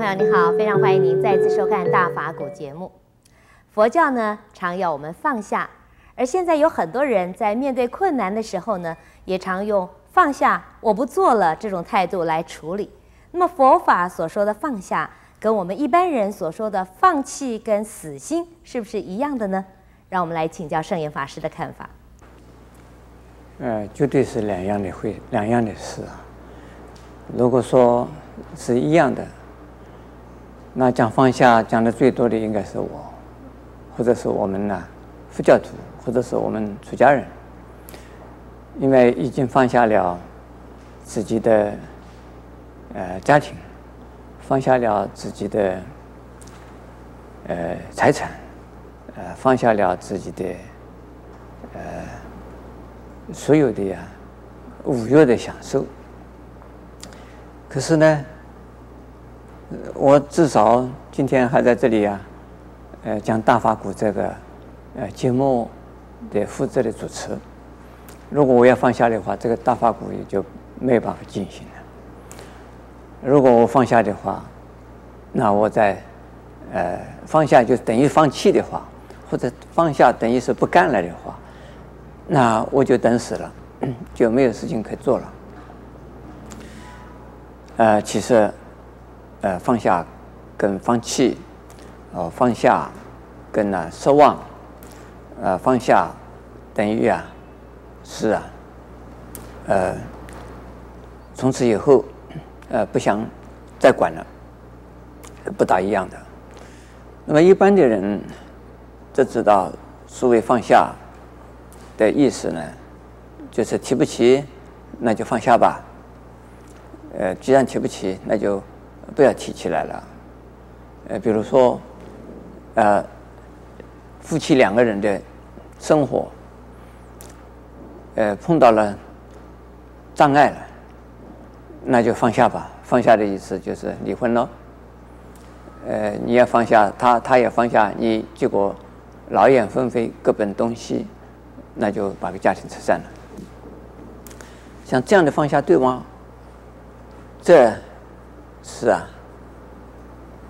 朋友，你好，非常欢迎您再次收看《大法古》节目。佛教呢，常要我们放下，而现在有很多人在面对困难的时候呢，也常用“放下，我不做了”这种态度来处理。那么佛法所说的放下，跟我们一般人所说的放弃跟死心，是不是一样的呢？让我们来请教圣严法师的看法。呃，绝对是两样的会，两样的事啊。如果说是一样的，那讲放下讲的最多的应该是我，或者是我们呢，佛教徒，或者是我们出家人，因为已经放下了自己的呃家庭，放下了自己的呃财产，呃放下了自己的呃所有的呀五欲的享受。可是呢，我至少今天还在这里、啊，呃，讲大法古这个呃节目的负责的主持。如果我要放下的话，这个大法古也就没有办法进行了。如果我放下的话，那我在呃放下就等于放弃的话，或者放下等于是不干了的话，那我就等死了，就没有事情可做了。呃，其实，呃，放下跟放弃，哦，放下跟呢失望，呃，放下等于啊是啊，呃，从此以后，呃，不想再管了，不大一样的。那么一般的人，只知道所谓放下的意思呢，就是提不起，那就放下吧。呃，既然提不起，那就不要提起来了。呃，比如说，呃，夫妻两个人的生活，呃，碰到了障碍了，那就放下吧。放下的意思就是离婚了。呃，你要放下他，他也放下你，结果劳燕分飞，各奔东西，那就把个家庭拆散了。像这样的放下，对吗？这是啊，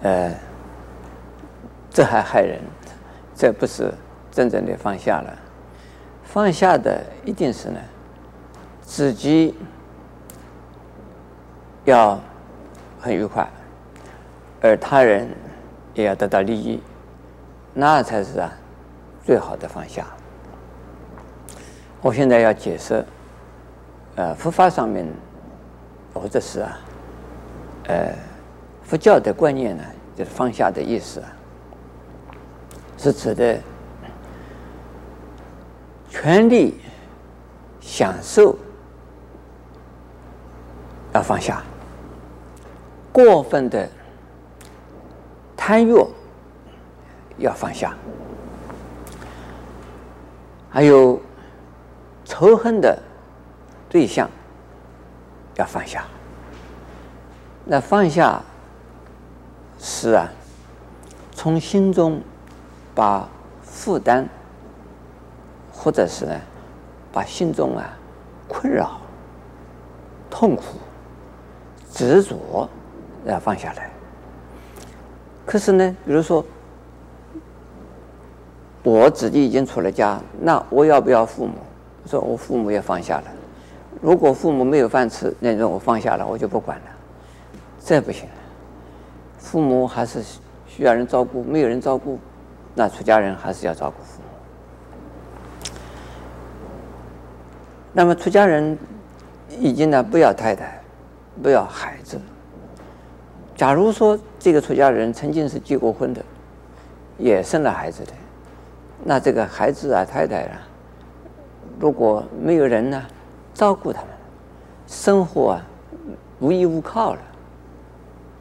呃，这还害人，这不是真正的放下了。放下的一定是呢，自己要很愉快，而他人也要得到利益，那才是啊最好的放下。我现在要解释，呃，佛法上面。或者是啊，呃，佛教的观念呢，就是放下的意思啊，是指的权利享受要放下，过分的贪欲要放下，还有仇恨的对象。要放下，那放下是啊，从心中把负担，或者是呢，把心中啊困扰、痛苦、执着要放下来。可是呢，比如说我自己已经出了家，那我要不要父母？说我父母也放下了。如果父母没有饭吃，那种我放下了，我就不管了，这不行。父母还是需要人照顾，没有人照顾，那出家人还是要照顾父母。那么出家人已经呢，不要太太，不要孩子。假如说这个出家人曾经是结过婚的，也生了孩子的，那这个孩子啊，太太啊，如果没有人呢？照顾他们，生活啊无依无靠了，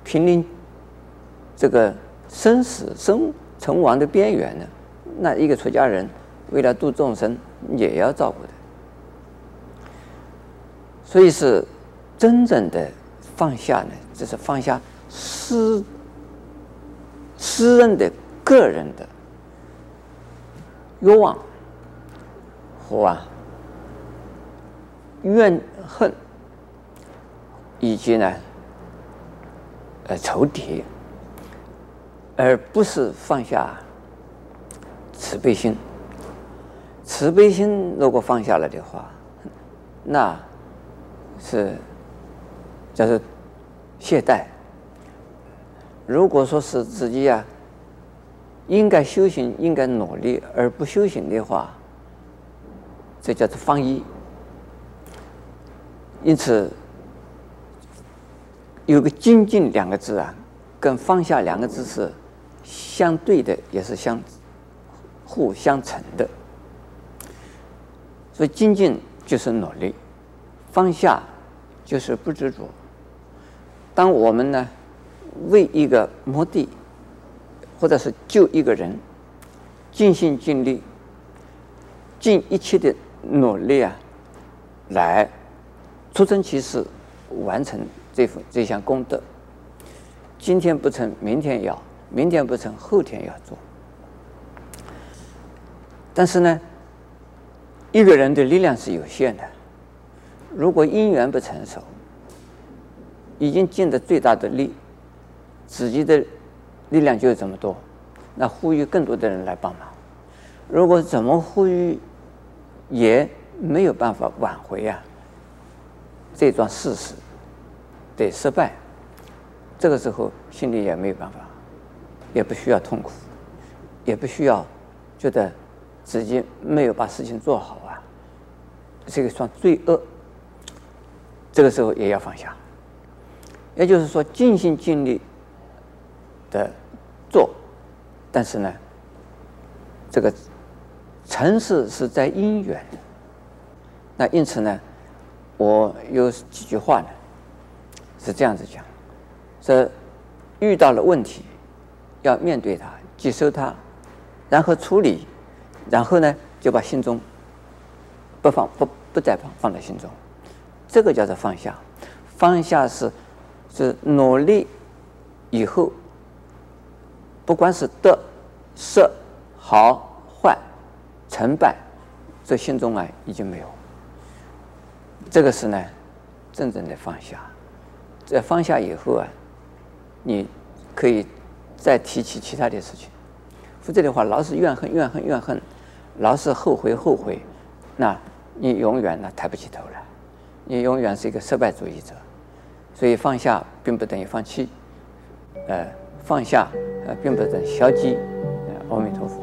濒临这个生死生存亡的边缘呢。那一个出家人为了度众生，也要照顾的。所以是真正的放下呢，就是放下私私人的个人的欲望和啊。怨恨，以及呢，呃仇敌，而不是放下慈悲心。慈悲心如果放下了的话，那是叫做懈怠。如果说是自己呀、啊，应该修行、应该努力而不修行的话，这叫做放逸。因此，有个精进两个字啊，跟放下两个字是相对的，也是相互相成的。所以精进就是努力，放下就是不执着。当我们呢，为一个目的，或者是救一个人，尽心尽力、尽一切的努力啊，来。促成其事，完成这份这项功德。今天不成，明天要；明天不成，后天要做。但是呢，一个人的力量是有限的。如果因缘不成熟，已经尽的最大的力，自己的力量就这么多，那呼吁更多的人来帮忙。如果怎么呼吁，也没有办法挽回啊。这桩事实对失败，这个时候心里也没有办法，也不需要痛苦，也不需要觉得自己没有把事情做好啊，这个算罪恶。这个时候也要放下，也就是说尽心尽力的做，但是呢，这个成事是在因缘，那因此呢。我有几句话呢，是这样子讲：说遇到了问题，要面对它，接受它，然后处理，然后呢就把心中不放不不再放放在心中，这个叫做放下。放下是是努力以后，不管是得失好坏成败，这心中啊已经没有。这个是呢，真正的放下。在放下以后啊，你可以再提起其他的事情。否则的话，老是怨恨、怨恨、怨恨，老是后悔、后悔，那你永远呢抬不起头来，你永远是一个失败主义者。所以放下并不等于放弃，呃，放下呃并不等于消极。呃，阿弥陀佛。